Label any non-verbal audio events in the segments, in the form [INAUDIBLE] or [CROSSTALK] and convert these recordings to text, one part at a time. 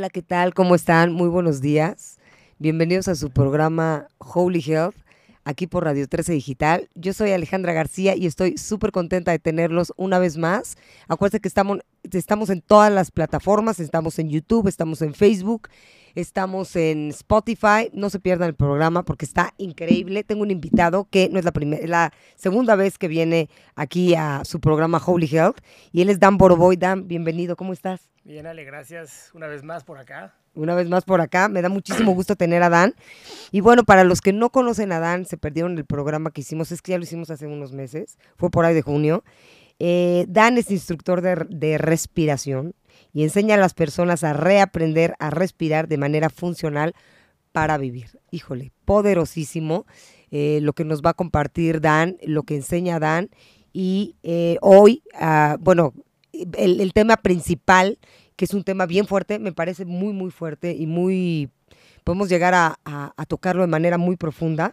Hola, ¿qué tal? ¿Cómo están? Muy buenos días. Bienvenidos a su programa Holy Health, aquí por Radio 13 Digital. Yo soy Alejandra García y estoy súper contenta de tenerlos una vez más. Acuérdense que estamos, estamos en todas las plataformas, estamos en YouTube, estamos en Facebook, estamos en Spotify. No se pierdan el programa porque está increíble. Tengo un invitado que no es la primera, la segunda vez que viene aquí a su programa Holy Health y él es Dan Boroboy. Dan, bienvenido, ¿cómo estás? Bien, Ale, gracias una vez más por acá. Una vez más por acá, me da muchísimo gusto tener a Dan. Y bueno, para los que no conocen a Dan, se perdieron el programa que hicimos, es que ya lo hicimos hace unos meses, fue por ahí de junio. Eh, Dan es instructor de, respiración y enseña a las personas a reaprender a respirar de manera funcional para vivir. Híjole, poderosísimo eh, lo que nos va a compartir Dan, lo que enseña Dan. Y eh, hoy, ah, bueno, el tema principal, que es un tema bien fuerte, me parece muy, muy fuerte y muy, podemos llegar a, tocarlo de manera muy profunda,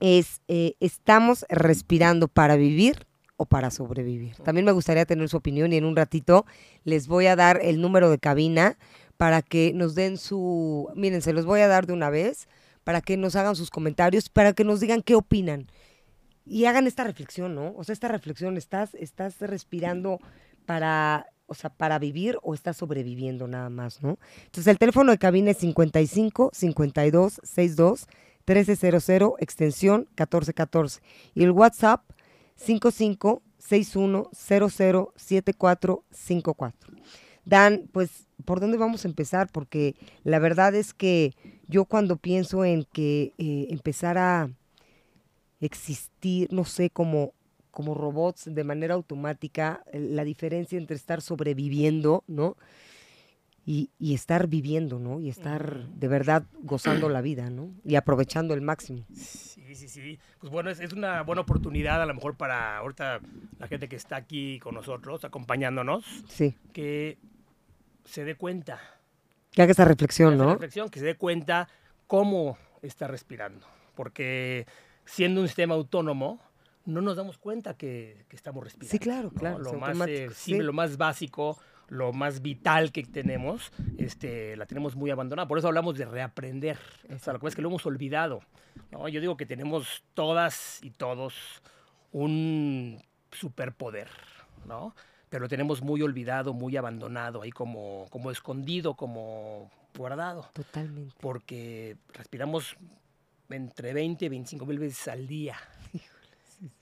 es, eh, ¿estamos respirando para vivir o para sobrevivir? También me gustaría tener su opinión y en un ratito les voy a dar el número de cabina para que nos den su, miren, se los voy a dar de una vez, para que nos hagan sus comentarios, para que nos digan qué opinan y hagan esta reflexión, ¿no? O sea, esta reflexión, ¿estás, estás respirando para, o sea, para vivir o estás sobreviviendo nada más, ¿no? Entonces, el teléfono de cabina es 55 52 62 1300, extensión 1414. Y el WhatsApp 55 61 00 7454. Dan, pues, ¿por dónde vamos a empezar? Porque la verdad es que yo cuando pienso en que eh, empezar a existir, no sé, como, como robots de manera automática, la diferencia entre estar sobreviviendo, ¿no? Y, y estar viviendo, ¿no? Y estar de verdad gozando la vida, ¿no? Y aprovechando el máximo. Sí, sí, sí. Pues bueno, es, es una buena oportunidad a lo mejor para ahorita la gente que está aquí con nosotros, acompañándonos, Sí. que se dé cuenta, Que haga esa reflexión, esa ¿no? reflexión, que se dé cuenta cómo está respirando. Porque siendo un sistema autónomo, no nos damos cuenta que, que estamos respirando. Sí, claro, ¿no? claro, Lo más, eh, sí. lo más básico, lo más vital que tenemos, este, la tenemos muy abandonada. Por eso hablamos de reaprender. O sea, lo que pasa es que lo hemos olvidado. ¿no? Yo digo que tenemos todas y todos un superpoder, ¿no? Pero lo tenemos muy olvidado, muy abandonado, ahí como, como escondido, como guardado Totalmente. porque respiramos entre 20 y 25 mil veces al día.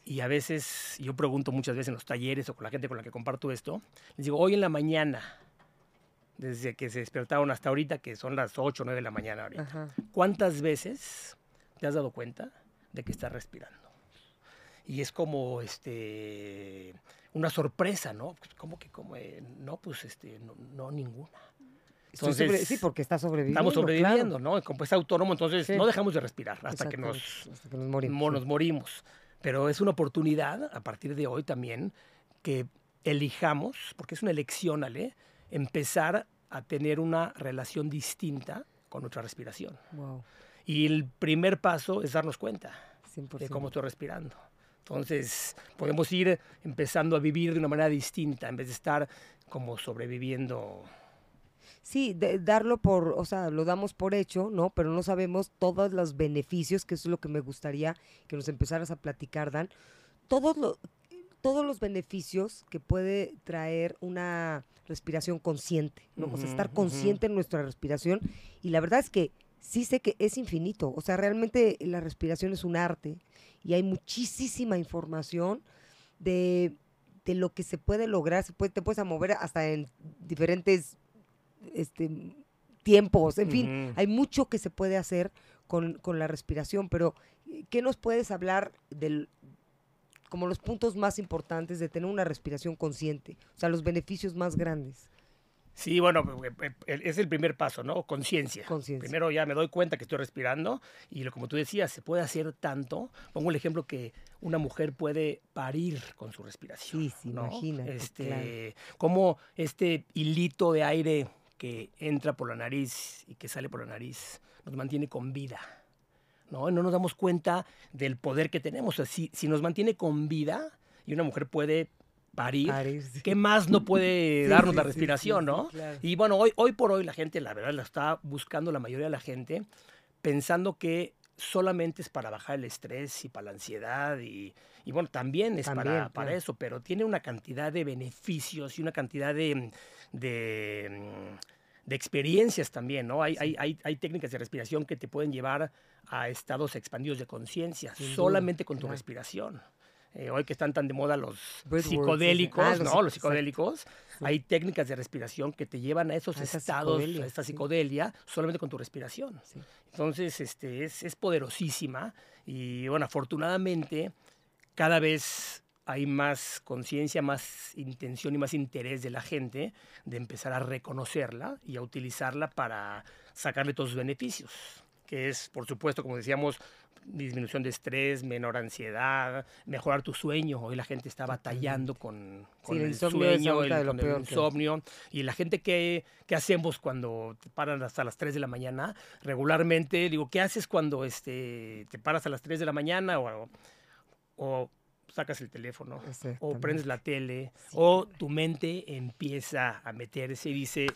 Y a veces, yo pregunto muchas veces en los talleres o con la gente con la que comparto esto, les digo, hoy en la mañana, desde que se despertaron hasta ahorita, que son las 8 o 9 de la mañana ahorita, Ajá. ¿cuántas veces te has dado cuenta de que estás respirando? Y es como este una sorpresa, ¿no? ¿Cómo que como eh, no pues este no, no ninguna. Estoy sobre- Entonces, sí, porque está sobreviviendo. Estamos sobreviviendo, claro. ¿no? Como es autónomo, entonces Sí. no dejamos de respirar hasta que nos, hasta que nos morimos. mo- sí. nos morimos. Pero es una oportunidad a partir de hoy también que elijamos, porque es una elección, Ale, empezar a tener una relación distinta con nuestra respiración. Wow, Y el primer paso es darnos cuenta 100%. de cómo estoy respirando. Entonces, podemos ir empezando a vivir de una manera distinta en vez de estar como sobreviviendo. Sí, de- darlo por, o sea, lo damos por hecho, ¿no? Pero no sabemos todos los beneficios, que eso es lo que me gustaría que nos empezaras a platicar, Dan. Todos, lo- todos los beneficios que puede traer una respiración consciente, ¿no? o sea, estar consciente en nuestra respiración. Y la verdad es que sí sé que es infinito. O sea, realmente la respiración es un arte y hay muchísima información de, de lo que se puede lograr. Se puede, te puedes mover hasta en diferentes este, tiempos. En fin, hay mucho que se puede hacer con, con la respiración, pero ¿qué nos puedes hablar del como los puntos más importantes de tener una respiración consciente? O sea, los beneficios más grandes. Sí, bueno, eh, eh, eh, es el primer paso, ¿no? Conciencia. Conciencia. Primero ya me doy cuenta que estoy respirando y lo, como tú decías, se puede hacer tanto. Pongo el ejemplo que una mujer puede parir con su respiración. Sí, sí, ¿no? imagínate, Este, Como este hilito de aire que entra por la nariz y que sale por la nariz nos mantiene con vida. ¿no? No nos damos cuenta del poder que tenemos. O sea, si, si nos mantiene con vida y una mujer puede parir, Parir, sí. ¿qué más no puede Sí, darnos sí, la respiración, no? claro. Y bueno, hoy, hoy por hoy la gente, la verdad, la está buscando la mayoría de la gente, pensando que solamente es para bajar el estrés y para la ansiedad y, y bueno, también es También, para, para claro. eso, pero tiene una cantidad de beneficios y una cantidad de, de, mm, de experiencias también, ¿no? Hay, hay, hay, hay técnicas de respiración que te pueden llevar a estados expandidos de conciencia, solamente con tu claro. respiración. Eh, hoy que están tan de moda los psicodélicos, Ah, los ¿no? Los psicodélicos. Hay técnicas de respiración que te llevan a esos A estados, a esta sí. psicodelia, solamente con tu respiración. Sí. Entonces, este, es, es poderosísima y bueno, afortunadamente cada vez hay más conciencia, más intención y más interés de la gente de empezar a reconocerla y a utilizarla para sacarle todos sus beneficios, que es, por supuesto, como decíamos, disminución de estrés, menor ansiedad, mejorar tu sueño. Hoy la gente está batallando con, con el el, insomnio es sueño, el- con el peor que- insomnio. Y la gente, ¿qué, qué hacemos cuando te paran hasta las 3 de la mañana? Regularmente, digo, ¿qué haces cuando este, te paras a las 3 de la mañana o, o sacas el teléfono? o prendes la tele, o tu mente empieza a meterse y dice,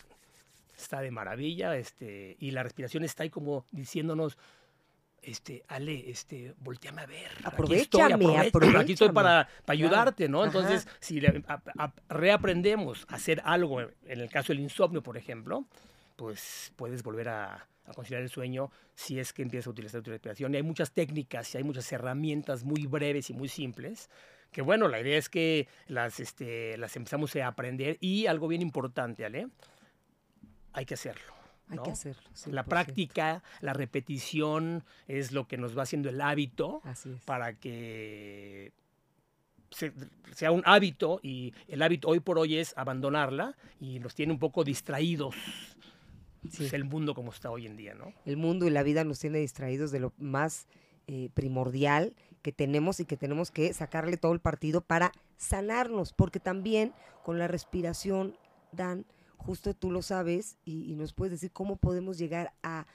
está de maravilla, este, y la respiración está ahí como diciéndonos, este, Ale, este, volteame a ver. aquí estoy, Aprovechame, aprovecha- Aquí estoy para, para ayudarte, ¿no? Ajá. Entonces, si le- a- a- reaprendemos a hacer algo, en el caso del insomnio, por ejemplo, pues puedes volver a, a conciliar el sueño si es que empiezas a utilizar tu respiración. Y hay muchas técnicas y hay muchas herramientas muy breves y muy simples que bueno, la idea es que las, este, las empezamos a aprender y algo bien importante, Ale, hay que hacerlo. Hay que hacerlo. La 100%. práctica, la repetición es lo que nos va haciendo el hábito para que se- sea un hábito y el hábito hoy por hoy es abandonarla y nos tiene un poco distraídos Sí. es el mundo como está hoy en día, ¿no? El mundo y la vida nos tiene distraídos de lo más eh, primordial que tenemos y que tenemos que sacarle todo el partido para sanarnos, porque también con la respiración, Dan, justo tú lo sabes y, y nos puedes decir cómo podemos llegar a,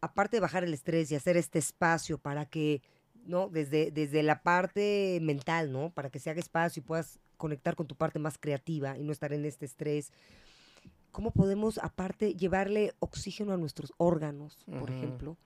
aparte de bajar el estrés y hacer este espacio para que, ¿no? Desde, desde la parte mental, ¿no? Para que se haga espacio y puedas conectar con tu parte más creativa y no estar en este estrés. ¿Cómo podemos, aparte, llevarle oxígeno a nuestros órganos, por ejemplo?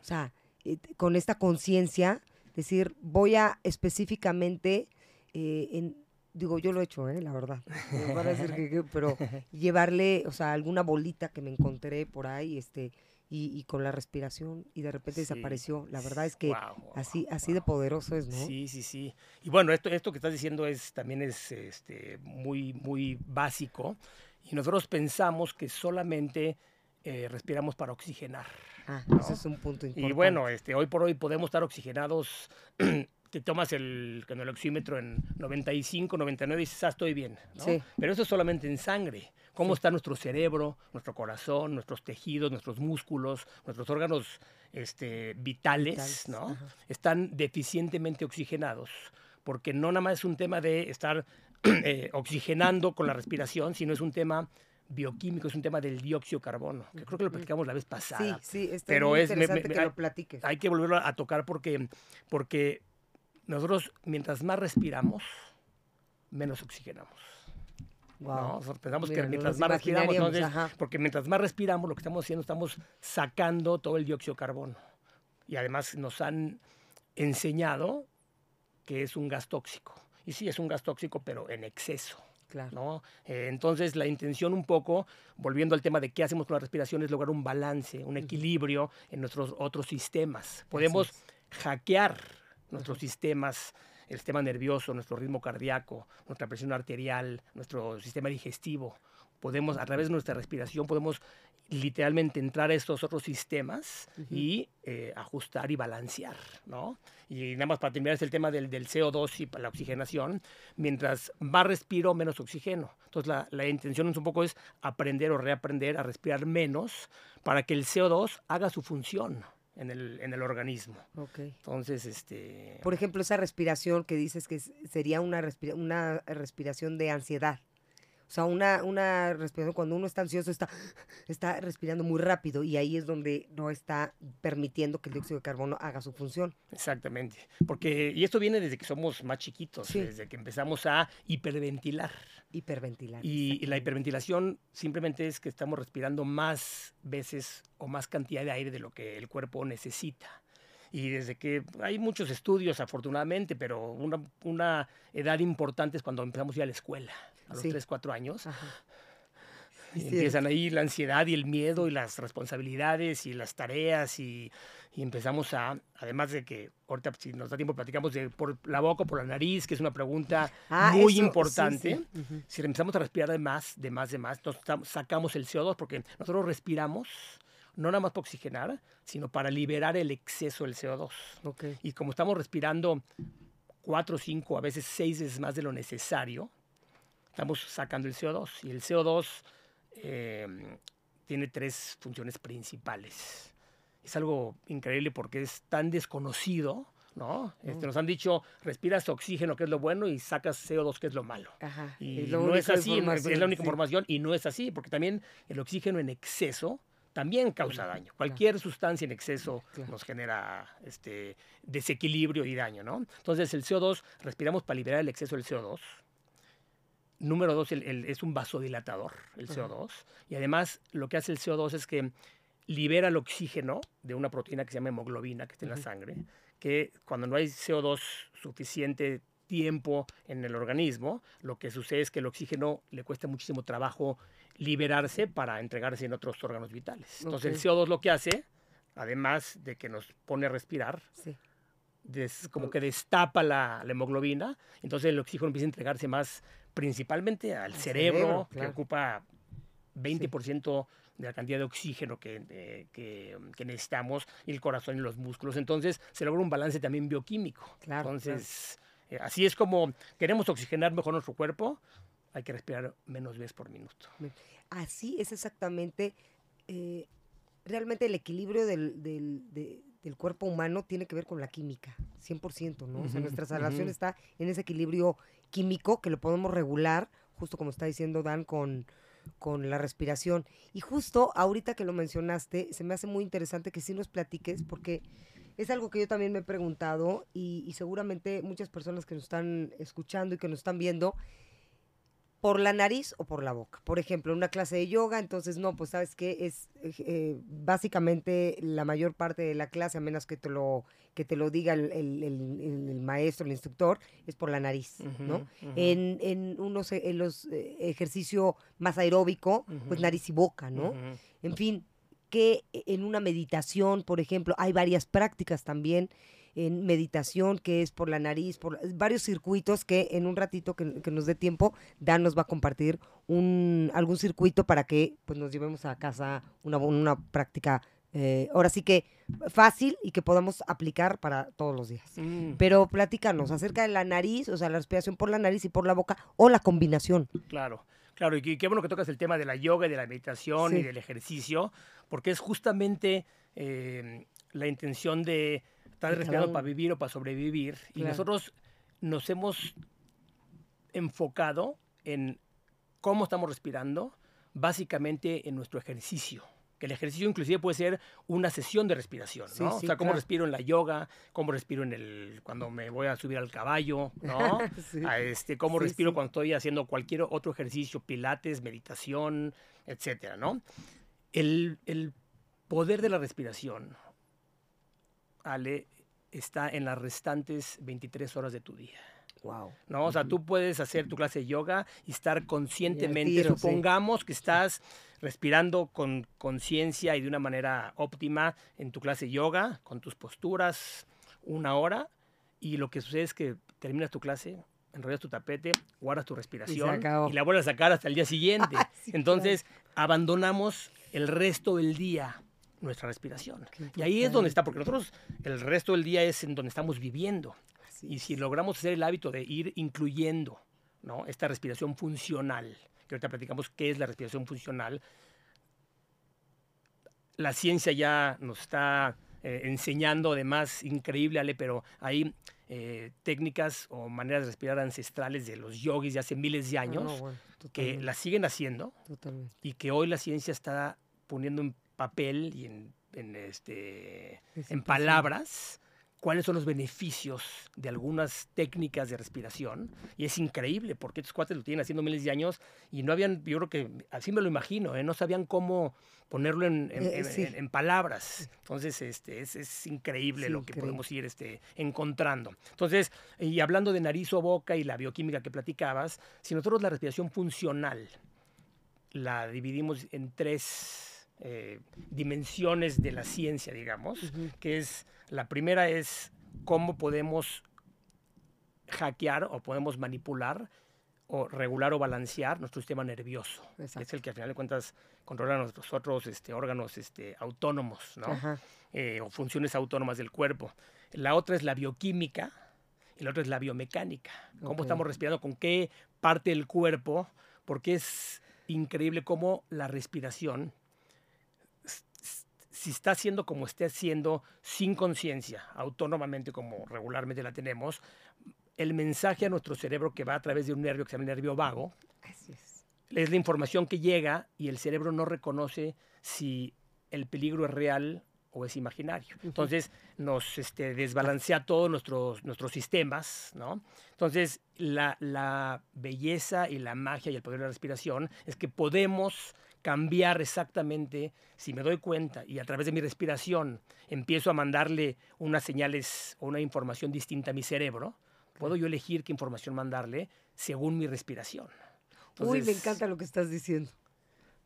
O sea, eh, con esta conciencia, decir, voy a específicamente, eh, en, digo, yo lo he hecho, ¿eh? la verdad, me van a decir que- que- pero [LAUGHS] llevarle, o sea, alguna bolita que me encontré por ahí, este, y, y con la respiración, y de repente Sí. desapareció. La verdad es que así, así de poderoso es, ¿no? Sí, sí, sí. Y bueno, esto, esto que estás diciendo es también es este, muy, muy básico. Y nosotros pensamos que solamente eh, respiramos para oxigenar. Ah, ¿no? ese es un punto importante. Y bueno, este, hoy por hoy podemos estar oxigenados. [CLEARS THROAT] Te tomas el, con el oxímetro en 95, 99 y dices, ah, estoy bien. ¿no? Sí. Pero eso es solamente en sangre. ¿Cómo está nuestro cerebro, nuestro corazón, nuestros tejidos, nuestros músculos, nuestros órganos este, vitales, Vitales, ¿no? ajá. están deficientemente oxigenados? Porque no nada más es un tema de estar eh, oxigenando con la respiración, sino es un tema bioquímico, es un tema del dióxido de carbono, que creo que lo platicamos la vez Sí, pasada sí, está pero muy es- me- me- interesante me- que hay- lo platiques. hay que volverlo a tocar porque, porque nosotros mientras más respiramos, menos oxigenamos. ¿no? Guau. Nosotros pensamos Mira, que no mientras más respiramos, entonces, porque mientras más respiramos, lo que estamos haciendo, estamos sacando todo el dióxido de carbono. Y además nos han enseñado que es un gas tóxico. Y sí, es un gas tóxico, pero en exceso. Claro. ¿no? Eh, entonces, la intención un poco, volviendo al tema de qué hacemos con la respiración, es lograr un balance, un equilibrio en nuestros otros sistemas. Podemos hackear nuestros sistemas, el sistema nervioso, nuestro ritmo cardíaco, nuestra presión arterial, nuestro sistema digestivo. Podemos, a través de nuestra respiración, podemos literalmente entrar a estos otros sistemas y eh, ajustar y balancear, ¿no? Y nada más para terminar es el tema del, del CO2 y pa- la oxigenación. Mientras más respiro, menos oxígeno. Entonces la, la intención es un poco es aprender o reaprender a respirar menos para que el CO2 haga su función en el, en el organismo. Ok. Entonces, este... Por ejemplo, esa respiración que dices que sería una, respira- una respiración de ansiedad. O sea, una, una respiración, cuando uno está ansioso, está, está respirando muy rápido y ahí es donde no está permitiendo que el dióxido de carbono haga su función. Exactamente. Porque, y esto viene desde que somos más chiquitos, desde que empezamos a hiperventilar. Hiperventilar. Y, y, la hiperventilación simplemente es que estamos respirando más veces o más cantidad de aire de lo que el cuerpo necesita. Y desde que hay muchos estudios, afortunadamente, pero una, una edad importante es cuando empezamos a ir a la escuela, a los 3, 4 años. empiezan ahí la ansiedad y el miedo y las responsabilidades y las tareas y, y, empezamos a, además de que ahorita si nos da tiempo platicamos de por la boca o por la nariz, que es una pregunta ah, muy importante. Si empezamos a respirar de más, de más, de más, nos sacamos el CO2 porque nosotros respiramos no nada más para oxigenar, sino para liberar el exceso del CO2. Y como estamos respirando cuatro, cinco, a veces seis veces más de lo necesario, estamos sacando el CO2. Y el CO2 em, tiene tres funciones principales. Es algo increíble porque es tan desconocido, ¿no? Este, nos han dicho, respiras oxígeno, que es lo bueno, y sacas CO2, que es lo malo. Y, no es así, es la única información, y no es así, porque también el oxígeno en exceso también causa daño. Cualquier sustancia en exceso nos genera este, desequilibrio y daño, ¿no? Entonces el CO2, respiramos para liberar el exceso del CO2. Número dos, es un vasodilatador, el CO2. Y además lo que hace el CO2 es que libera el oxígeno de una proteína que se llama hemoglobina, que está en la sangre, que cuando no hay CO2 suficiente tiempo en el organismo, lo que sucede es que el oxígeno le cuesta muchísimo trabajo liberarse para entregarse en otros órganos vitales. Entonces el CO2 lo que hace, además de que nos pone a respirar, como que destapa la, hemoglobina, entonces el oxígeno empieza a entregarse más principalmente al, cerebro, que ocupa 20% de la cantidad de oxígeno que, que, necesitamos, y el corazón y los músculos. Entonces se logra un balance también bioquímico. Entonces, eh, así es como queremos oxigenar mejor nuestro cuerpo, hay que respirar menos veces por minuto. Así es exactamente, eh, realmente el equilibrio del, cuerpo humano tiene que ver con la química, 100%, ¿no? o sea, nuestra salvación está en ese equilibrio químico que lo podemos regular, justo como está diciendo Dan, con, con la respiración. Y justo ahorita que lo mencionaste, se me hace muy interesante que sí nos platiques, porque es algo que yo también me he preguntado y, y seguramente muchas personas que nos están escuchando y que nos están viendo, por la nariz o por la boca. Por ejemplo, en una clase de yoga, entonces no, pues sabes que es eh, eh, básicamente la mayor parte de la clase, a menos que te lo, que te lo diga el, maestro, el instructor, es por la nariz, ¿no? En, en, unos, en los eh, ejercicio más aeróbico, pues nariz y boca, ¿no? En fin, que en una meditación, por ejemplo, hay varias prácticas también en meditación, que es por la nariz, por varios circuitos que en un ratito que, nos dé tiempo, Dan nos va a compartir un, algún circuito para que pues, nos llevemos a casa una, una práctica eh, ahora sí que fácil y que podamos aplicar para todos los días. Mm. Pero platícanos acerca de la nariz, o sea, la respiración por la nariz y por la boca, o la combinación. Claro, claro, y qué bueno que tocas el tema de la yoga y de la meditación y del ejercicio, porque es justamente eh, la intención de Estás respirando para vivir o para sobrevivir. Y nosotros nos hemos enfocado en cómo estamos respirando, básicamente en nuestro ejercicio. Que el ejercicio inclusive puede ser una sesión de respiración, ¿no? o sea, cómo respiro en la yoga, cómo respiro en el cuando me voy a subir al caballo, ¿no? [LAUGHS] a este, cómo respiro cuando estoy haciendo cualquier otro ejercicio, pilates, meditación, etcétera, ¿no? El, el poder de la respiración, Ale, está en las restantes 23 horas de tu día. Wow. ¿No? O sea, tú puedes hacer tu clase de yoga y estar conscientemente, supongamos que estás respirando con conciencia y de una manera óptima en tu clase de yoga, con tus posturas, una hora, y lo que sucede es que terminas tu clase, enrollas tu tapete, guardas tu respiración y, la vuelves a sacar hasta el día siguiente. [LAUGHS] Entonces, abandonamos el resto del día nuestra respiración. Y ahí es donde está, porque nosotros el resto del día es en donde estamos viviendo. y si logramos hacer el hábito de ir incluyendo ¿no? esta respiración funcional, que ahorita platicamos qué es la respiración funcional, la ciencia ya nos está eh, enseñando, además, increíble, Ale, pero ahí eh, técnicas o maneras de respirar ancestrales de los yogis de hace miles de Ah, años, no, bueno, que las siguen haciendo totalmente. y que hoy la ciencia está poniendo en papel y en, en, este, Es en palabras cuáles son los beneficios de algunas técnicas de respiración. Y es increíble porque estos cuates lo tienen haciendo miles de años y no habían, yo creo que así me lo imagino, ¿eh? no sabían cómo ponerlo en, en- Eh, en- sí. en- en palabras. Entonces, este, es, es increíble Sí, lo que increíble. podemos ir este, encontrando. Entonces, y hablando de nariz o boca y la bioquímica que platicabas, si nosotros la respiración funcional la dividimos en tres eh, dimensiones de la ciencia, digamos, que es, la primera es cómo podemos hackear o podemos manipular o regular o balancear nuestro sistema nervioso. Es el que al final de cuentas controla nuestros otros este, órganos este, autónomos, ¿no? Eh, o funciones autónomas del cuerpo. La otra es la bioquímica y la otra es la biomecánica. Cómo estamos respirando, con qué parte del cuerpo, porque es increíble cómo la respiración, si está haciendo como esté haciendo, sin conciencia, autónomamente como regularmente la tenemos, el mensaje a nuestro cerebro que va a través de un nervio que se llama nervio vago, Así es. es la información que llega y el cerebro no reconoce si el peligro es real o es imaginario. Entonces nos este, desbalancea todos nuestros, nuestros sistemas, ¿no? Entonces la, la belleza y la magia y el poder de la respiración es que podemos cambiar exactamente, si me doy cuenta y a través de mi respiración empiezo a mandarle unas señales o una información distinta a mi cerebro, puedo yo elegir qué información mandarle según mi respiración. Uy, me encanta lo que estás diciendo.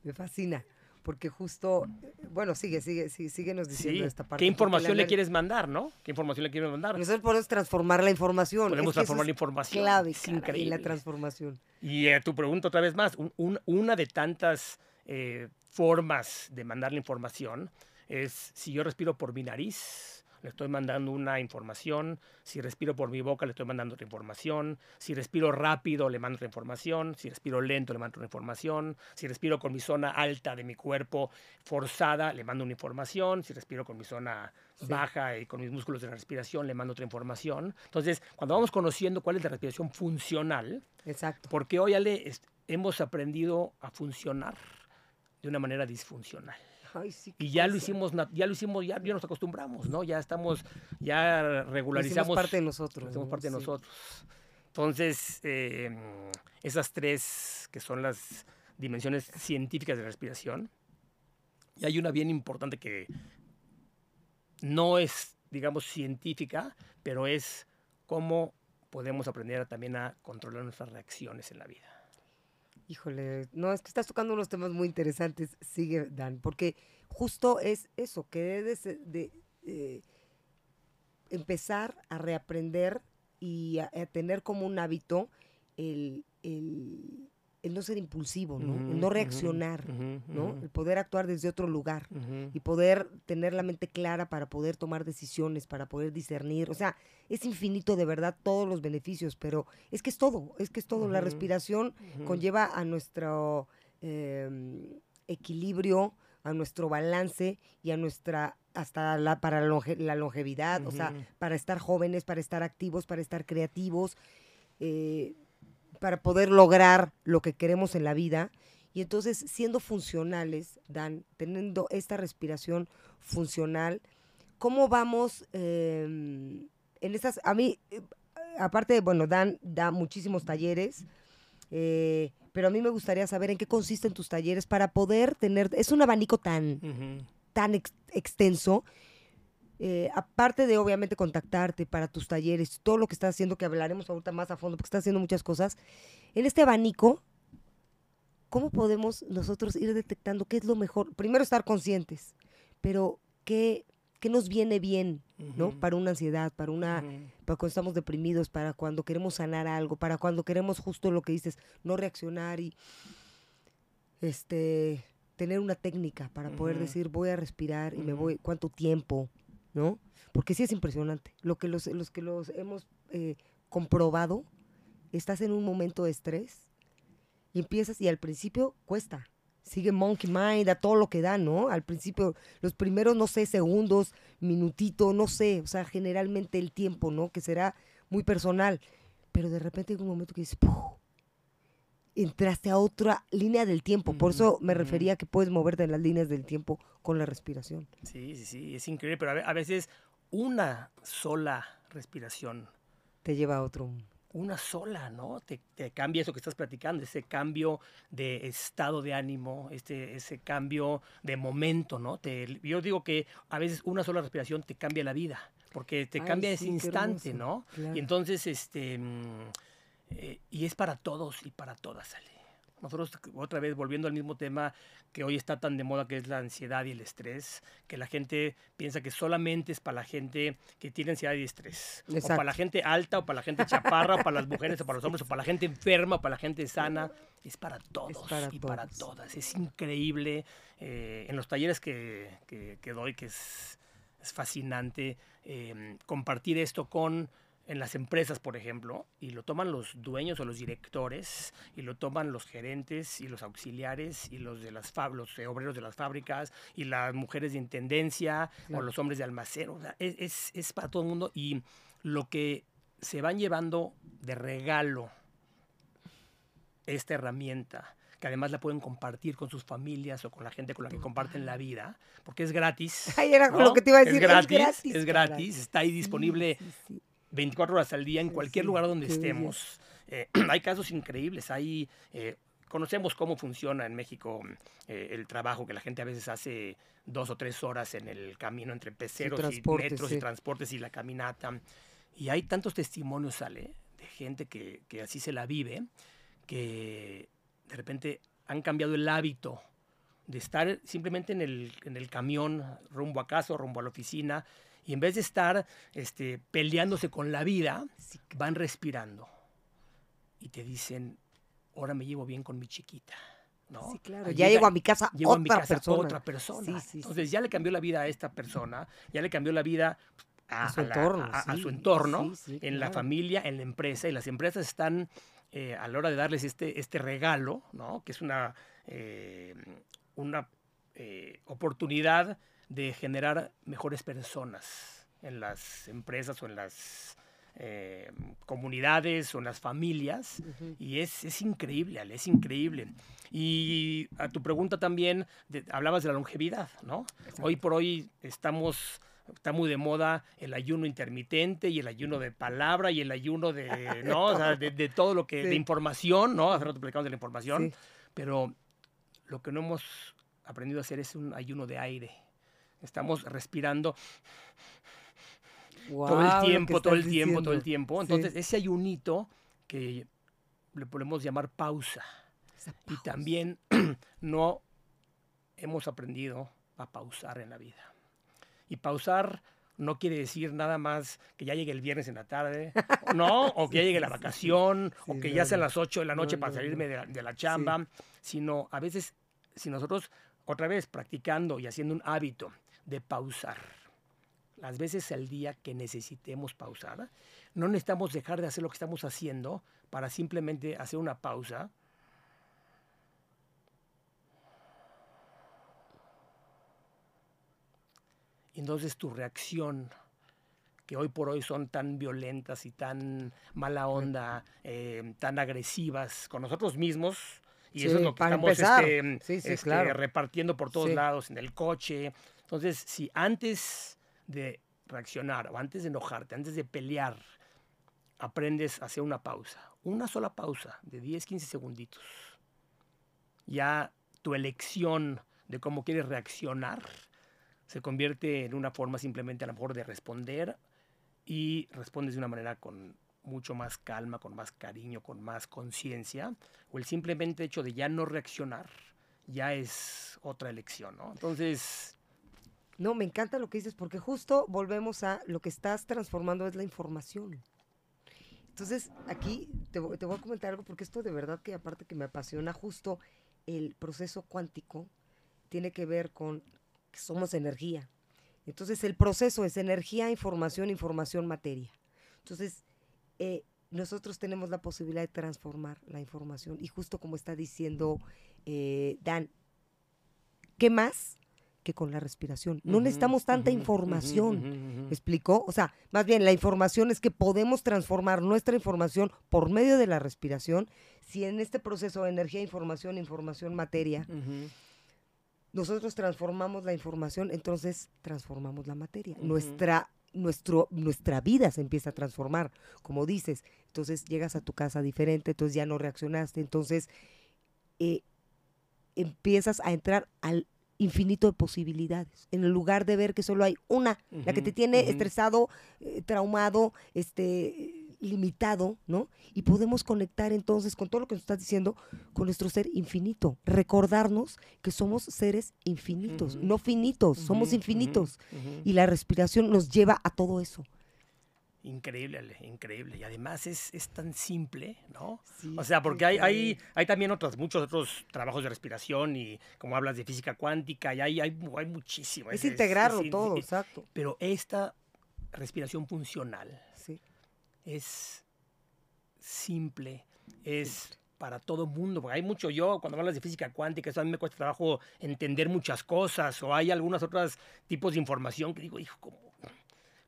Me fascina. Porque justo, bueno, sigue, sigue, sigue síguenos diciendo Sí, esta parte. ¿qué información le quieres mandar, no? ¿Qué información le quieres mandar? Nosotros podemos transformar la información. Podemos Es que eso transformar la información. Clave, Es caray, la transformación. Y eh, tu pregunta otra vez más, un- un- una de tantas eh, formas de mandar la información es si yo respiro por mi nariz, le estoy mandando una información, si respiro por mi boca, le estoy mandando otra información, si respiro rápido, le mando otra información, si respiro lento, le mando otra información, si respiro con mi zona alta de mi cuerpo forzada, le mando una información, si respiro con mi zona Sí. baja y con mis músculos de la respiración, le mando otra información. Entonces, cuando vamos conociendo cuál es la respiración funcional, Exacto. porque hoy, Ale, hemos aprendido a funcionar de una manera disfuncional. Ay, sí, qué Y ya lo hicimos, ya lo hicimos, ya, ya nos acostumbramos, ¿no? Ya estamos, ya regularizamos. parte de nosotros. ¿no? parte de Sí. nosotros. Entonces, eh, esas tres que son las dimensiones científicas de la respiración, y hay una bien importante que no es, digamos, científica, pero es cómo podemos aprender también a controlar nuestras reacciones en la vida. Híjole, no, es que estás tocando unos temas muy interesantes. Sigue, Dan, porque justo es eso, que debes de, eh, empezar a reaprender y a, a tener como un hábito el, el- el no ser impulsivo, ¿no? el no reaccionar, ¿no? El poder actuar desde otro lugar y poder tener la mente clara para poder tomar decisiones, para poder discernir. O sea, es infinito de verdad todos los beneficios, pero es que es todo, es que es todo. La respiración conlleva a nuestro em, equilibrio, a nuestro balance y a nuestra hasta la para la, longe- la longevidad, o sea, para estar jóvenes, para estar activos, para estar creativos, eh, para poder lograr lo que queremos en la vida. Y entonces, siendo funcionales, Dan, teniendo esta respiración funcional, ¿cómo vamos em, en esas, a mí, eh, aparte, bueno, Dan da muchísimos talleres, eh, pero a mí me gustaría saber en qué consisten tus talleres para poder tener, es un abanico tan, tan ex- extenso, eh, aparte de obviamente contactarte para tus talleres, todo lo que estás haciendo, que hablaremos ahorita más a fondo, porque estás haciendo muchas cosas, en este abanico, ¿cómo podemos nosotros ir detectando qué es lo mejor? Primero estar conscientes, pero qué, qué nos viene bien, ¿no? Para una ansiedad, para una para cuando estamos deprimidos, para cuando queremos sanar algo, para cuando queremos justo lo que dices, no reaccionar y este tener una técnica para poder decir voy a respirar y me voy cuánto tiempo, ¿no? Porque sí es impresionante. Lo que los, los que los hemos eh, comprobado, estás en un momento de estrés y empiezas y al principio cuesta. Sigue Monkey Mind a todo lo que da, ¿no? Al principio, los primeros, no sé, segundos, minutito, no sé, o sea, generalmente el tiempo, ¿no? Que será muy personal. Pero de repente hay un momento que dices, ¡puf! entraste a otra línea del tiempo. Por eso me refería a que puedes moverte en las líneas del tiempo con la respiración. Sí, sí, sí, es increíble, pero a ve- a veces una sola respiración Te lleva a otro. una sola, ¿no? Te, te cambia eso que estás platicando, ese cambio de estado de ánimo, este, ese cambio de momento, ¿no? Te, yo digo que a veces una sola respiración te cambia la vida, porque te Ay, cambia sí, ese instante, hermoso, ¿no? claro. Y entonces, este, mm, eh, y es para todos y para todas, Ale. Nosotros, otra vez, volviendo al mismo tema que hoy está tan de moda, que es la ansiedad y el estrés, que la gente piensa que solamente es para la gente que tiene ansiedad y estrés. O para la gente alta, o para la gente chaparra, o para las mujeres, o para los hombres, o para la gente enferma, o para la gente sana. Es para todos para y para todas. Es increíble. eh, en los talleres que, que- que doy, que es, es fascinante, eh, compartir esto con en las empresas, por ejemplo, y lo toman los dueños o los directores, y lo toman los gerentes y los auxiliares y los de las los obreros de las fábricas y las mujeres de intendencia o los hombres de almacén. O sea, es, es- es para todo el mundo y lo que se van llevando de regalo esta herramienta que además la pueden compartir con sus familias o con la gente con la que comparten la vida, porque es gratis. [LAUGHS] Ay, era ¿no? lo que te iba a decir. Es gratis, gratis, es gratis, está ahí Sí, disponible sí, sí. 24 horas al día en cualquier sí, lugar donde estemos. Eh, [CLEARS THROAT] hay casos increíbles, hay, eh, conocemos cómo funciona en México eh, el trabajo que la gente a veces hace dos o tres horas en el camino entre peceros y transporte, metros sí. y transportes y la caminata. Y hay tantos testimonios, sale, de gente que, que así se la vive, que de repente han cambiado el hábito de estar simplemente en el, en el camión rumbo a casa o rumbo a la oficina y en vez de estar este, peleándose con la vida, Sí, van respirando y te dicen, ahora me llevo bien con mi chiquita. ¿no? sí, claro. Ya llego a mi casa Llego otra a mi casa persona. otra persona. Sí, sí, Entonces ya le cambió la vida a esta persona, ya le cambió la vida a, A su a la- entorno, a- a su entorno, en la claro. familia, en la empresa, y las empresas están eh, a la hora de darles este, este regalo, ¿no? que es una, eh, una eh, oportunidad de generar mejores personas en las empresas o en las eh, comunidades o en las familias. Y es, es increíble, Ale, es increíble. Y a tu pregunta también, de- hablabas de la longevidad, ¿no? Hoy por hoy estamos, está muy de moda el ayuno intermitente y el ayuno de palabra y el ayuno de, [LAUGHS] ¿no? O sea, de, de todo lo que, de información, ¿no? Hace rato platicamos de la información, Sí. pero lo que no hemos aprendido a hacer es un ayuno de aire. Estamos respirando todo Guau, el tiempo, todo el estás tiempo, todo el diciendo. tiempo. Sí. Entonces, ese ayunito que le podemos llamar pausa. Esa Y pausa. también [CLEARS THROAT] no hemos aprendido a pausar en la vida. Y pausar no quiere decir nada más que ya llegue el viernes en la tarde, [LAUGHS] ¿no? O que ya llegue la Sí, sí, vacación, o Sí, que ya sean las 8 de la noche No, para no, salirme no. de la, de la chamba, sino a veces, si nosotros otra vez practicando y haciendo un hábito de pausar, las veces al día que necesitemos pausar, no necesitamos dejar de hacer lo que estamos haciendo para simplemente hacer una pausa Y entonces tu reacción, que hoy por hoy son tan violentas y tan mala onda, eh, tan agresivas con nosotros mismos, y eso es lo que estamos este, Sí, sí, este, claro. repartiendo por todos lados, en el coche. Entonces, si antes de reaccionar o antes de enojarte, antes de pelear, aprendes a hacer una pausa, una sola pausa de 10, 15 segunditos, ya tu elección de cómo quieres reaccionar se convierte en una forma simplemente a lo mejor de responder y respondes de una manera con mucho más calma, con más cariño, con más conciencia, o el simplemente hecho de ya no reaccionar ya es otra elección, ¿no? Entonces, No, me encanta lo que dices porque justo volvemos a lo que estás transformando es la información. Entonces, aquí te, vo- te voy a comentar algo porque esto de verdad que aparte que me apasiona justo el proceso cuántico tiene que ver con que somos energía. Entonces, el proceso es energía, información, información, materia. Entonces, eh, nosotros tenemos la posibilidad de transformar la información y justo como está diciendo eh, Dan, ¿qué más que con la respiración. No necesitamos tanta información. ¿Me explicó? O sea, más bien la información es que podemos transformar nuestra información por medio de la respiración. Si en este proceso de energía, información, información, materia, nosotros transformamos la información, entonces transformamos la materia. Nuestra nuestro, nuestra vida se empieza a transformar, como dices. Entonces llegas a tu casa diferente, entonces ya no reaccionaste, entonces eh, empiezas a entrar al infinito de posibilidades, en el lugar de ver que solo hay una, la que te tiene estresado, eh, traumado, este limitado, ¿no? Y podemos conectar entonces con todo lo que nos estás diciendo, con nuestro ser infinito. Recordarnos que somos seres infinitos, no finitos, somos infinitos. Y la respiración nos lleva a todo eso. Increíble, increíble. Y además es, tan simple, ¿no? o sea, porque hay, hay, hay, también otros, muchos otros trabajos de respiración y como hablas de física cuántica, y hay, hay, hay muchísimo. Es, integrarlo todo, exacto. Pero esta respiración funcional, sí es simple, es para todo mundo, porque hay mucho yo, cuando hablas de física cuántica, eso a mí me cuesta trabajo entender muchas cosas, o hay algunos otros tipos de información que digo, hijo, ¿cómo?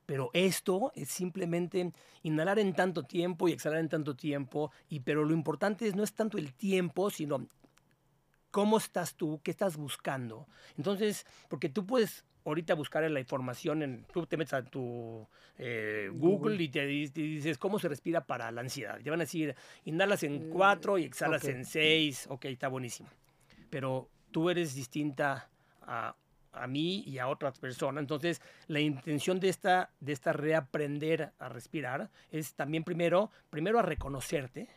Pero esto es simplemente inhalar en tanto tiempo y exhalar en tanto tiempo, y pero lo importante es, no es tanto el tiempo, sino cómo estás tú, qué estás buscando. Entonces, porque tú puedes ahorita buscar la información, en, tú te metes a tu eh, Google, y te, dices cómo se respira para la ansiedad. Te van a decir, inhalas en mm, cuatro y exhalas en seis. Ok, está buenísimo. Pero tú eres distinta a, a, mí y a otras personas. Entonces, la intención de esta, de esta reaprender a respirar es también primero, primero a reconocerte,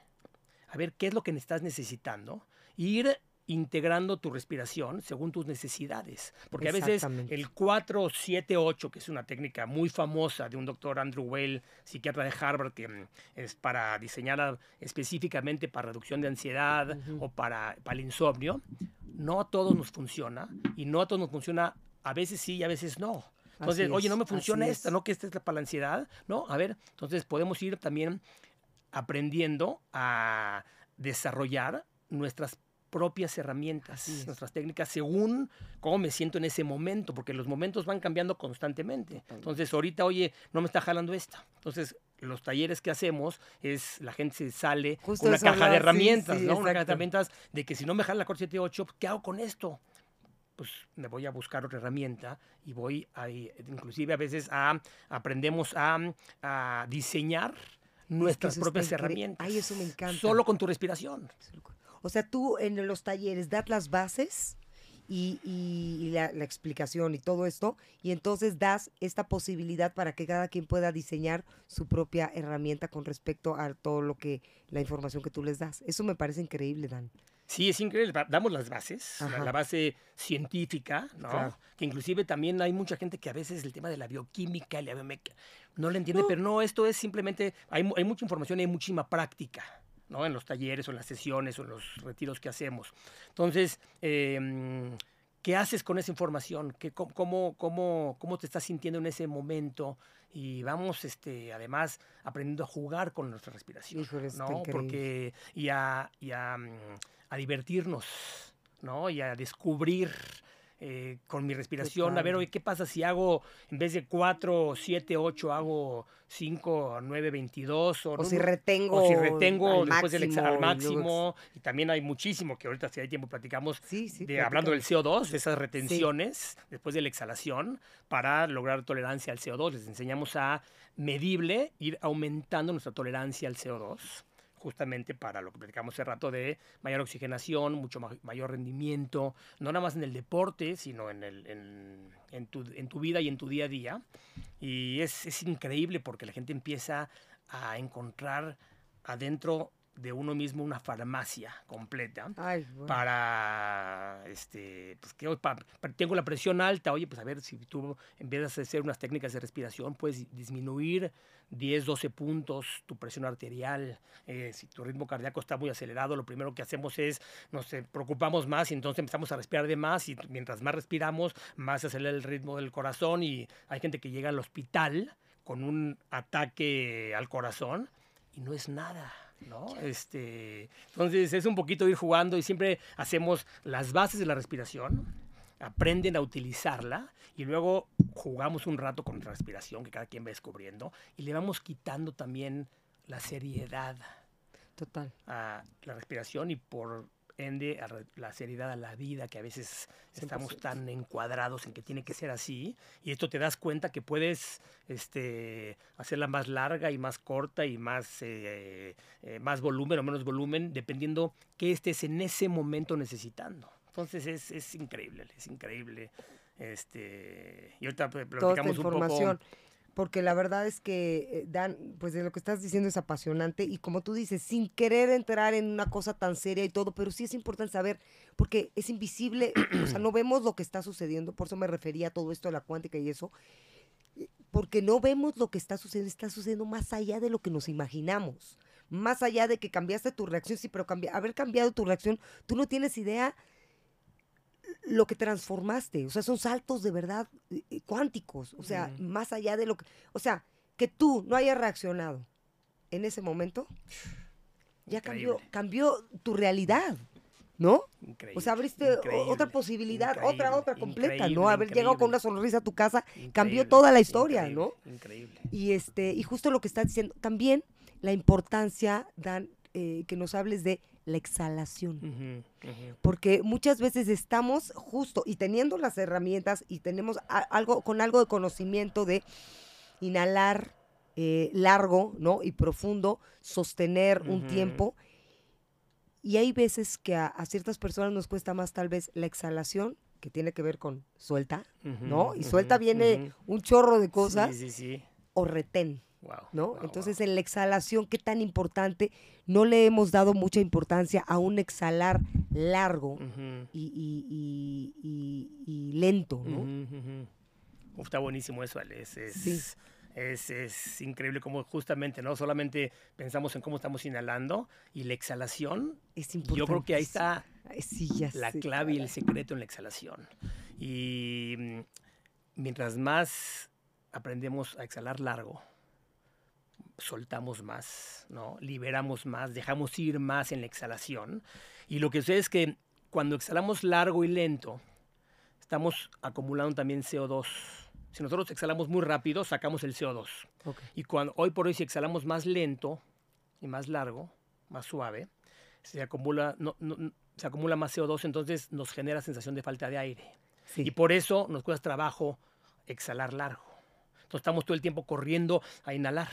a ver qué es lo que estás necesitando, ir integrando tu respiración según tus necesidades. Porque a veces el 4-7-8, que es una técnica muy famosa de un doctor Andrew Weil, psiquiatra de Harvard, que mm, es para diseñar específicamente para reducción de ansiedad o para, para el insomnio, no a todos nos funciona y no a todos nos funciona, a veces sí y a veces no. Entonces, oye, no me funciona esta, ¿no? Que esta es para la ansiedad, ¿no? A ver, entonces podemos ir también aprendiendo a desarrollar nuestras propias herramientas, nuestras técnicas, según cómo me siento en ese momento, porque los momentos van cambiando constantemente. Entonces, ahorita, oye, no me está jalando esta. Entonces, los talleres que hacemos es la gente se sale con una caja de herramientas, ¿no? Una caja de herramientas de que si no me jala la Core 78, ¿qué hago con esto? Pues me voy a buscar otra herramienta y voy a, inclusive a veces a, aprendemos a, a diseñar nuestras propias herramientas. Ay, eso me encanta. Solo con tu respiración. O sea, tú en los talleres das las bases y, la, explicación y todo esto, y entonces das esta posibilidad para que cada quien pueda diseñar su propia herramienta con respecto a todo lo que, la información que tú les das. Eso me parece increíble, Dan. Sí, es increíble. Damos las bases, la, base científica, ¿no? Que inclusive también hay mucha gente que a veces el tema de la bioquímica y la biomeca no le entiende, pero no, esto es simplemente, hay, hay mucha información y hay muchísima práctica. ¿No? en los talleres o en las sesiones o en los retiros que hacemos. Entonces, em, ¿qué haces con esa información? ¿Qué, cómo, cómo, cómo, te estás sintiendo en ese momento? Y vamos, este, además, aprendiendo a jugar con nuestra respiración, ¿no? Porque, y, a, y a, a divertirnos, ¿no? Y a descubrir eh, con mi respiración. A ver, oye, ¿qué pasa si hago, en vez de 4, 7, 8, hago 5, 9, 22? O, si retengo. O si retengo después del examen máximo. Y, también hay muchísimo, que ahorita si hay tiempo platicamos, de, hablando del CO2, de esas retenciones después de la exhalación, para lograr tolerancia al CO2. Les enseñamos a medible, ir aumentando nuestra tolerancia al CO2 justamente para lo que platicamos hace rato de mayor oxigenación, mucho mayor rendimiento, no nada más en el deporte, sino en, el, en, tu, en tu, vida y en tu día a día. Y es, es increíble porque la gente empieza a encontrar adentro de uno mismo una farmacia completa para este pues que tengo la presión alta oye pues a ver si tú en vez de hacer unas técnicas de respiración puedes disminuir 10 12 puntos tu presión arterial. Eh, si tu ritmo cardíaco está muy acelerado lo primero que hacemos es nos preocupamos más y entonces empezamos a respirar de más y mientras más respiramos más se acelera el ritmo del corazón y hay gente que llega al hospital con un ataque al corazón y no es nada ¿no? Este, entonces es un poquito ir jugando y siempre hacemos las bases de la respiración, aprenden a utilizarla y luego jugamos un rato con respiración que cada quien va descubriendo y le vamos quitando también la seriedad Total. a la respiración y por ende a la seriedad a la vida que a veces estamos tan encuadrados en que tiene que ser así y esto te das cuenta que puedes este, hacerla más larga y más corta y más, eh, eh, más volumen o menos volumen dependiendo qué estés en ese momento necesitando. Entonces es, es increíble, es increíble. Este, y ahorita platicamos un poco porque la verdad es que, eh, Dan, pues de lo que estás diciendo es apasionante y como tú dices, sin querer entrar en una cosa tan seria y todo, pero sí es importante saber, porque es invisible, o sea, no vemos lo que está sucediendo, por eso me refería a todo esto de la cuántica y eso, eh, porque no vemos lo que está sucediendo, está sucediendo más allá de lo que nos imaginamos, más allá de que cambiaste tu reacción, sí, pero haber cambiado tu reacción, tú no tienes idea lo que transformaste. O sea, son saltos de verdad eh, eh, cuánticos. O sea, más allá de lo que. O sea, que tú no hayas reaccionado en ese momento, ya cambió, cambió tu realidad. ¿No? Increíble, o sea, abriste otra posibilidad, otra, otra completa, ¿no? Haber llegado con una sonrisa a tu casa cambió toda la historia, ¿no? Increíble. Y este, y justo lo que estás diciendo, también la importancia, Dan, eh, que nos hables de la exhalación. Porque muchas veces estamos justo y teniendo las herramientas y tenemos algo con algo de conocimiento de inhalar eh, largo, ¿no? Y profundo, sostener un tiempo. Y hay veces que a, ciertas personas nos cuesta más tal vez la exhalación, que tiene que ver con suelta, ¿no? Y suelta viene un chorro de cosas. Sí, sí, sí. O retén. ¿No? Entonces, en la exhalación, ¿qué tan importante? No le hemos dado mucha importancia a un exhalar largo y, lento, ¿no? está buenísimo eso, Es, es, increíble como justamente, ¿no? Solamente pensamos en cómo estamos inhalando y la exhalación. Es importante. Yo creo que ahí está la clave y el secreto en la exhalación. Y mm, mientras más aprendemos a exhalar largo, soltamos más, ¿no? Liberamos más, dejamos ir más en la exhalación. Y lo que sucede es que cuando exhalamos largo y lento, estamos acumulando también CO2. Si nosotros exhalamos muy rápido, sacamos el CO2. Y cuando, hoy por hoy, si exhalamos más lento y más largo, más suave, se acumula, no, se acumula más CO2, entonces nos genera sensación de falta de aire. Y por eso nos cuesta trabajo exhalar largo. Entonces estamos todo el tiempo corriendo a inhalar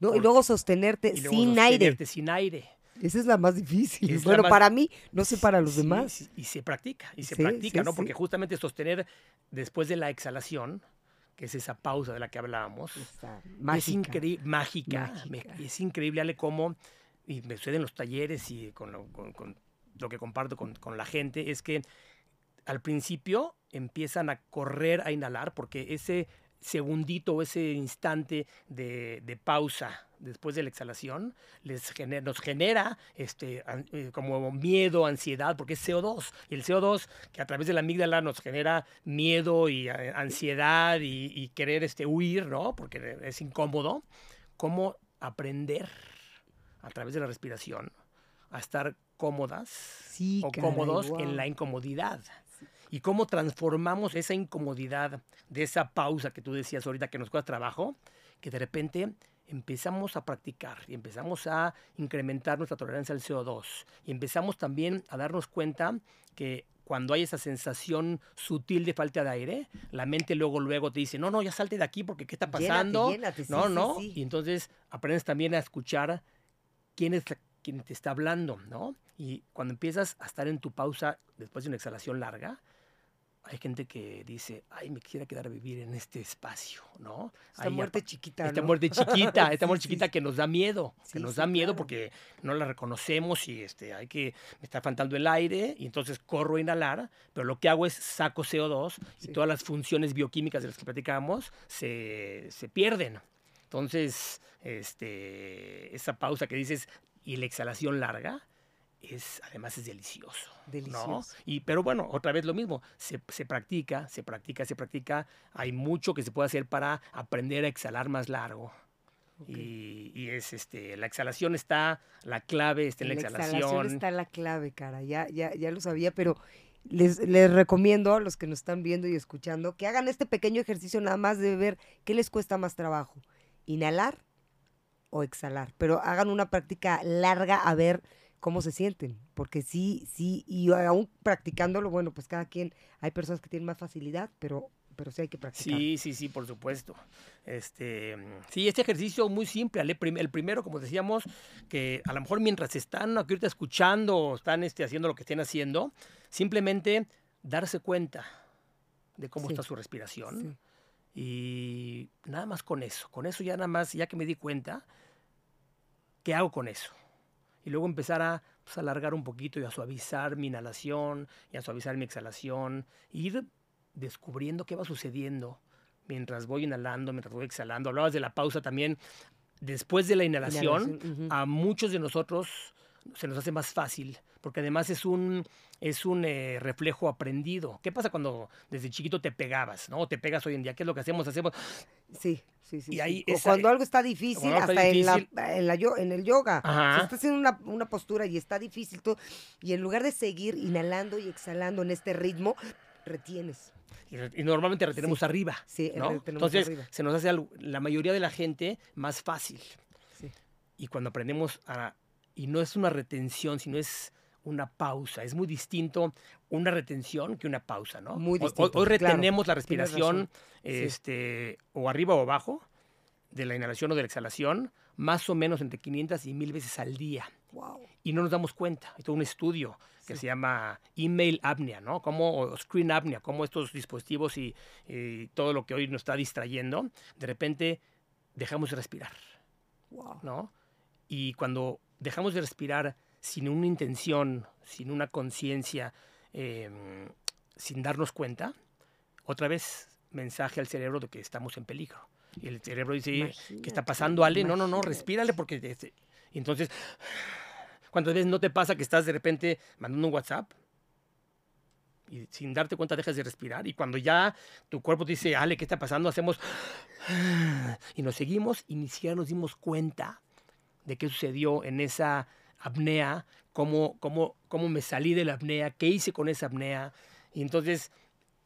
y luego sostenerte sin aire. sin aire. Esa es la más difícil. bueno, para mí, no sé para los demás. y se practica, y se practica, ¿no? Porque justamente sostener después de la exhalación, que es esa pausa de la que hablábamos, es increíble, mágica. es increíble cómo, y me sucede en los talleres y con lo, lo que comparto con, con la gente, es que al principio empiezan a correr a inhalar porque ese segundito ese instante de, pausa después de la exhalación les nos genera este, eh, como miedo, ansiedad, porque es CO2. Y el CO2 que a través de la amígdala nos genera miedo y eh, ansiedad y, querer este, huir, ¿no? Porque es incómodo. ¿Cómo aprender a través de la respiración a estar cómodas o cómodos en la incomodidad? Y cómo transformamos esa incomodidad de esa pausa que tú decías ahorita que nos cuesta trabajo, que de repente empezamos a practicar y empezamos a incrementar nuestra tolerancia al CO2 y empezamos también a darnos cuenta que cuando hay esa sensación sutil de falta de aire, la mente luego luego te dice, no, no, ya salte de aquí porque ¿qué está pasando? no, no. Y entonces aprendes también a escuchar quién es quien te está hablando, ¿no? Y cuando empiezas a estar en tu pausa después de una exhalación larga, hay gente que dice, ay, me quisiera quedar a vivir en este espacio, ¿no? Esta muerte chiquita. [LAUGHS] Esta muerte chiquita, esta muerte chiquita que nos da miedo, que nos da miedo porque no la reconocemos y este, hay que, me está faltando el aire y entonces corro a inhalar, pero lo que hago es saco CO2 y todas las funciones bioquímicas de las que platicamos se, se pierden. Entonces, este, esa pausa que dices y la exhalación larga, es, además es delicioso. Delicioso. Y, pero bueno, otra vez lo mismo, se, se, practica, se practica, se practica. Hay mucho que se puede hacer para aprender a exhalar más largo. Y, y, es este, la exhalación está, la clave está en la, exhalación. La exhalación está la clave, cara, ya, ya, ya lo sabía, pero les, les recomiendo a los que nos están viendo y escuchando que hagan este pequeño ejercicio nada más de ver qué les cuesta más trabajo, inhalar o exhalar, pero hagan una práctica larga a ver cómo se sienten, porque sí, sí, y aún practicándolo, bueno, pues cada quien, hay personas que tienen más facilidad, pero pero sí hay que practicar. Sí, sí, sí, por supuesto. Este, sí, este ejercicio muy simple. El primero, como decíamos, que a lo mejor mientras están aquí ahorita escuchando o están este, haciendo lo que estén haciendo, simplemente darse cuenta de cómo está su respiración. Y nada más con eso. Con eso ya nada más, ya que me di cuenta, ¿qué hago con eso? Y luego empezar a pues, alargar un poquito y a suavizar mi inhalación y a suavizar mi exhalación. ir descubriendo qué va sucediendo mientras voy inhalando, mientras voy exhalando. Hablabas de la pausa también. Después de la inhalación, a muchos de nosotros se nos hace más fácil, porque además es un, es un eh, reflejo aprendido. ¿Qué pasa cuando desde chiquito te pegabas, no? O te pegas hoy en día, ¿qué es lo que hacemos? Hacemos... Sí, sí, sí. Y o cuando algo está difícil, hasta En, la, en, la, en, el yoga. Se está haciendo una, una, postura y está difícil todo. Y en lugar de seguir inhalando y exhalando en este ritmo, retienes. Y, normalmente retenemos arriba. Sí, ¿no? Entonces se nos hace la mayoría de la gente más fácil. Y cuando aprendemos a... Y no es una retención, sino es una pausa. Es muy distinto una retención que una pausa, ¿no? Muy distinto. Hoy, retenemos la respiración este, o arriba o abajo de la inhalación o de la exhalación, más o menos entre 500 y 1000 veces al día. Y no nos damos cuenta. Hay todo un estudio que se llama email apnea, ¿no? Como, o screen apnea, como estos dispositivos y, todo lo que hoy nos está distrayendo, de repente dejamos de respirar, ¿no? Y cuando dejamos de respirar sin una intención, sin una conciencia, em, sin darnos cuenta, otra vez mensaje al cerebro de que estamos en peligro. Y el cerebro dice, ¿qué está pasando, Ale? No, no, no, respírale porque... Este, entonces, ¿cuántas veces no te pasa que estás de repente mandando un WhatsApp? Y sin darte cuenta dejas de respirar. Y cuando ya tu cuerpo te dice, Ale, ¿qué está pasando? Hacemos... Y nos seguimos y ni siquiera nos dimos cuenta de qué sucedió en esa apnea, cómo, cómo, cómo me salí de la apnea, qué hice con esa apnea. Y entonces,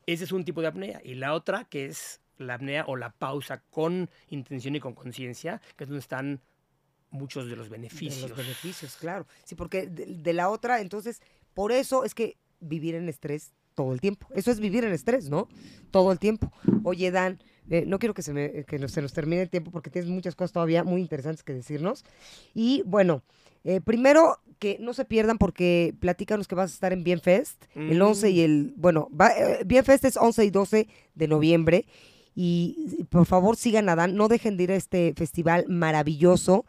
ese es un tipo de apnea. Y la otra, que es la apnea o la pausa con intención y con conciencia, que es donde están muchos de los beneficios. De los beneficios, claro. Sí, porque de, la otra, entonces, por eso es que vivir en estrés todo el tiempo. Eso es vivir en estrés, ¿no? Todo el tiempo. Oye, Dan, eh, no quiero que, se, me, que se nos termine el tiempo porque tienes muchas cosas todavía muy interesantes que decirnos. Y bueno, eh, primero que no se pierdan porque platícanos que vas a estar en Bienfest el 11 y el, bueno, va, eh, Bienfest es 11 y 12 de noviembre y por favor sigan a Dan, no dejen de ir a este festival maravilloso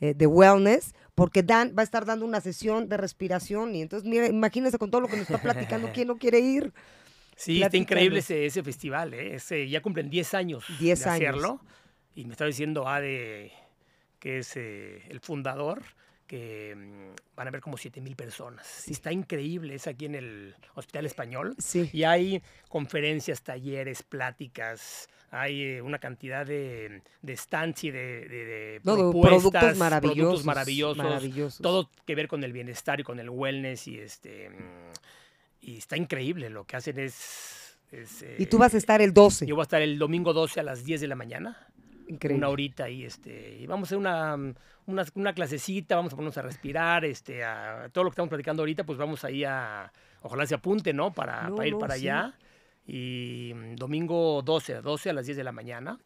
eh, de wellness, porque Dan va a estar dando una sesión de respiración y entonces, mira, imagínense con todo lo que nos está platicando, ¿quién no quiere ir? Sí, está increíble ese, ese festival, ¿eh? ya cumplen 10 años 10 de hacerlo. Y me está diciendo Ade, que es eh, el fundador, que mm, van a ver como 7 mil personas. Está increíble, es aquí en el Hospital Español. Sí. Y hay conferencias, talleres, pláticas, hay eh, una cantidad de, de stands y de, productos, maravillosos, maravillosos, Todo que ver con el bienestar y con el wellness y este y está increíble. Lo que hacen es, y tú vas a estar el 12. Yo voy a estar el domingo 12 a las 10 de la mañana. Increíble. Una horita y este y vamos a hacer una, una, una, clasecita, vamos a ponernos a respirar, este, a todo lo que estamos platicando ahorita, pues vamos ahí a, ojalá se apunte, ¿no? Para, para ir para allá y mm, domingo 12, 12 a las 10 de la mañana,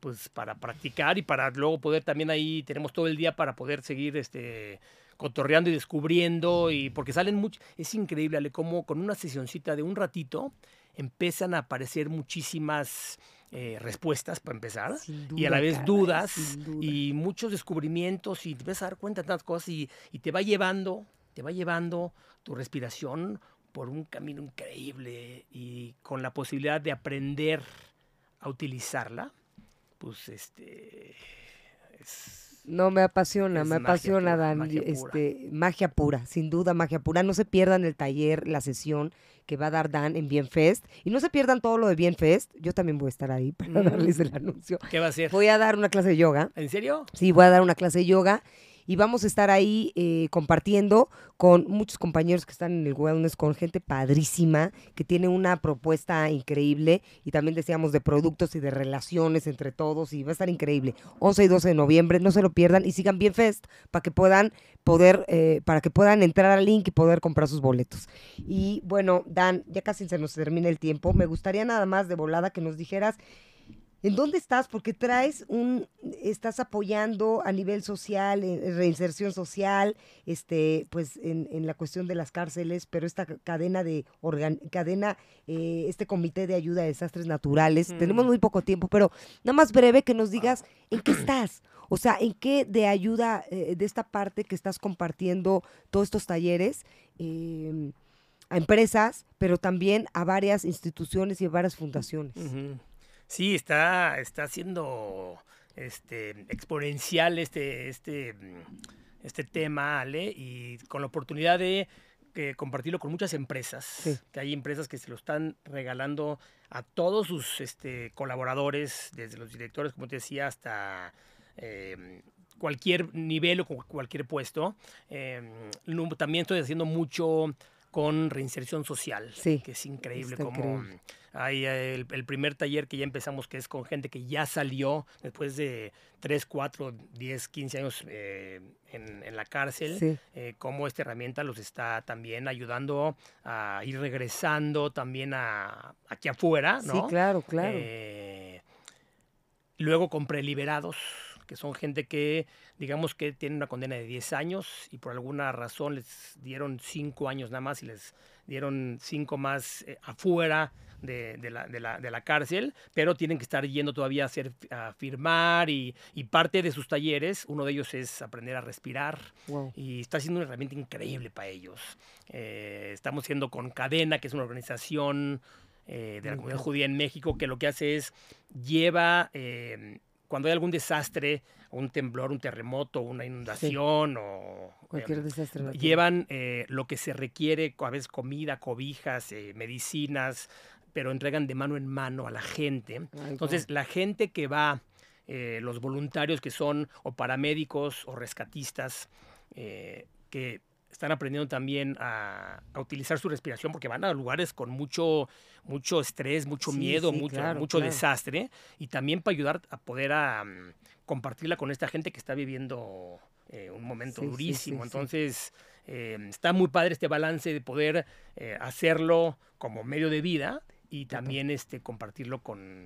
pues para practicar y para luego poder también ahí, tenemos todo el día para poder seguir este cotorreando y descubriendo y porque salen mucho, es increíble Ale, como con una sesioncita de un ratito empiezan a aparecer muchísimas eh, respuestas para empezar y a la vez dudas y muchos descubrimientos y te vas a dar cuenta de tantas cosas y, y te va llevando, te va llevando tu respiración por un camino increíble y con la posibilidad de aprender a utilizarla, pues este no me apasiona, me apasiona Dan, magia este magia pura, sin duda magia pura. No se pierdan el taller, la sesión que va a dar Dan en Bienfest y no se pierdan todo lo de Bienfest. Yo también voy a estar ahí para darles el anuncio. ¿Qué va a hacer? Voy a dar una clase de yoga. ¿En serio? Sí, voy a dar una clase de yoga y vamos a estar ahí eh, compartiendo con muchos compañeros que están en el wellness, con gente padrísima, que tiene una propuesta increíble y también decíamos de productos y de relaciones entre todos y va a estar increíble. 11 y 12 de noviembre, no se lo pierdan y sigan bien Fest para que puedan poder, eh, para que puedan entrar al link y poder comprar sus boletos. Y bueno, Dan, ya casi se nos termina el tiempo, me gustaría nada más de volada que nos dijeras ¿En dónde estás? Porque traes un, estás apoyando a nivel social, en reinserción social, este, pues en, en, la cuestión de las cárceles, pero esta cadena de organ, cadena, eh, este comité de ayuda a desastres naturales. Tenemos muy poco tiempo, pero nada más breve que nos digas en qué estás. O sea, en qué de ayuda eh, de esta parte que estás compartiendo todos estos talleres. Eh, a empresas, pero también a varias instituciones y a varias fundaciones. Sí, está, está siendo este, exponencial este, este, este tema, Ale, y con la oportunidad de eh, compartirlo con muchas empresas, que hay empresas que se lo están regalando a todos sus este, colaboradores, desde los directores, como te decía, hasta em, cualquier nivel o cualquier puesto. Em, también estoy haciendo mucho con reinserción social, que es increíble como hay el, primer taller que ya empezamos que es con gente que ya salió después de 3, 4, 10, 15 años eh, en, la cárcel, eh, cómo esta herramienta los está también ayudando a ir regresando también a aquí afuera, ¿no? Sí, claro, claro. Eh, luego con preliberados, que son gente que, digamos que tiene una condena de 10 años y por alguna razón les dieron 5 años nada más y les dieron 5 más eh, afuera de, la, de, la, de, la, cárcel, pero tienen que estar yendo todavía a, hacer, a firmar y, y, parte de sus talleres, uno de ellos es aprender a respirar y está siendo una herramienta increíble para ellos. Eh, estamos siendo con Cadena, que es una organización eh, de la comunidad judía en México, que lo que hace es lleva cuando hay algún desastre, un temblor, un terremoto, una inundación o cualquier em, desastre, llevan eh, lo que se requiere, a veces comida, cobijas, eh, medicinas, pero entregan de mano en mano a la gente. Entonces, la gente que va, eh, los voluntarios que son o paramédicos o rescatistas, que están aprendiendo también a, utilizar su respiración porque van a lugares con mucho, mucho estrés, mucho miedo, mucho, mucho desastre y también para ayudar a poder a, mm, compartirla con esta gente que está viviendo eh, un momento durísimo. Entonces, eh, está muy padre este balance de poder eh, hacerlo como medio de vida y también este, compartirlo con,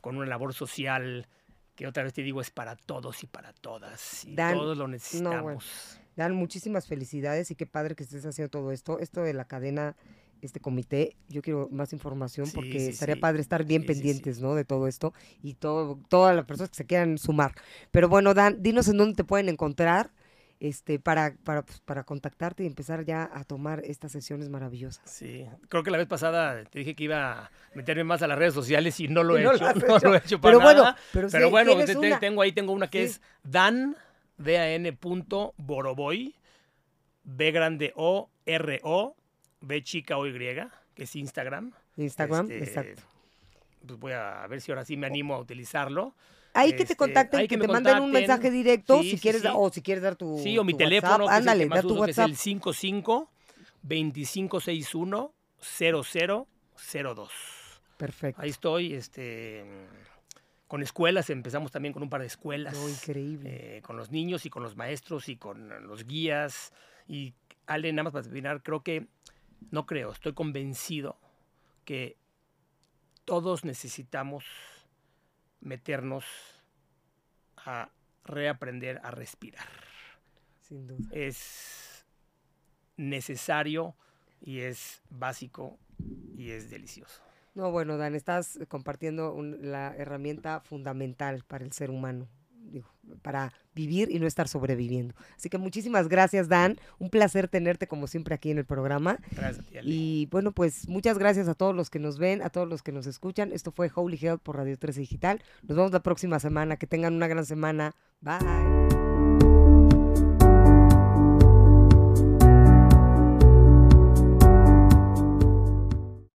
con una labor social que otra vez te digo es para todos y para todas. Y todos lo necesitamos. Dan muchísimas felicidades y qué padre que estés haciendo todo esto. Esto de la cadena, este comité, yo quiero más información porque estaría padre estar bien pendientes, ¿no? De todo esto y todo, todas las personas que se quieran sumar. Pero bueno, Dan, dinos en dónde te pueden encontrar este, para, para, pues, para contactarte y empezar ya a tomar estas sesiones maravillosas. Sí, creo que la vez pasada te dije que iba a meterme más a las redes sociales y no lo [LAUGHS] he hecho. No lo he hecho para pero Bueno, pero, bueno, tengo ahí tengo una que es Dan dan.boroboy, B grande O, R O, B chica O Y, que es Instagram. Instagram, este, exacto. Pues voy a ver si ahora sí me animo a utilizarlo. Ahí que te este, contacten, que, te manden un mensaje directo, si quieres, o si quieres dar tu Sí, o mi teléfono, ándale, da tu WhatsApp. es el 55 2561 0002. Perfecto. Ahí estoy, este con escuelas, empezamos también con un par de escuelas. Oh, increíble. Eh, con los niños y con los maestros y con los guías. Y Ale, nada más para terminar, creo que, no creo, estoy convencido que todos necesitamos meternos a reaprender a respirar. Sin duda. Es necesario y es básico y es delicioso. No, bueno, Dan, estás compartiendo la herramienta fundamental para el ser humano, para vivir y no estar sobreviviendo. Así que muchísimas gracias, Dan. Un placer tenerte como siempre aquí en el programa. Gracias a ti, Y bueno, pues muchas gracias a todos los que nos ven, a todos los que nos escuchan. Esto fue Holy Health por Radio 13 Digital. Nos vemos la próxima semana. Que tengan una gran semana. Bye.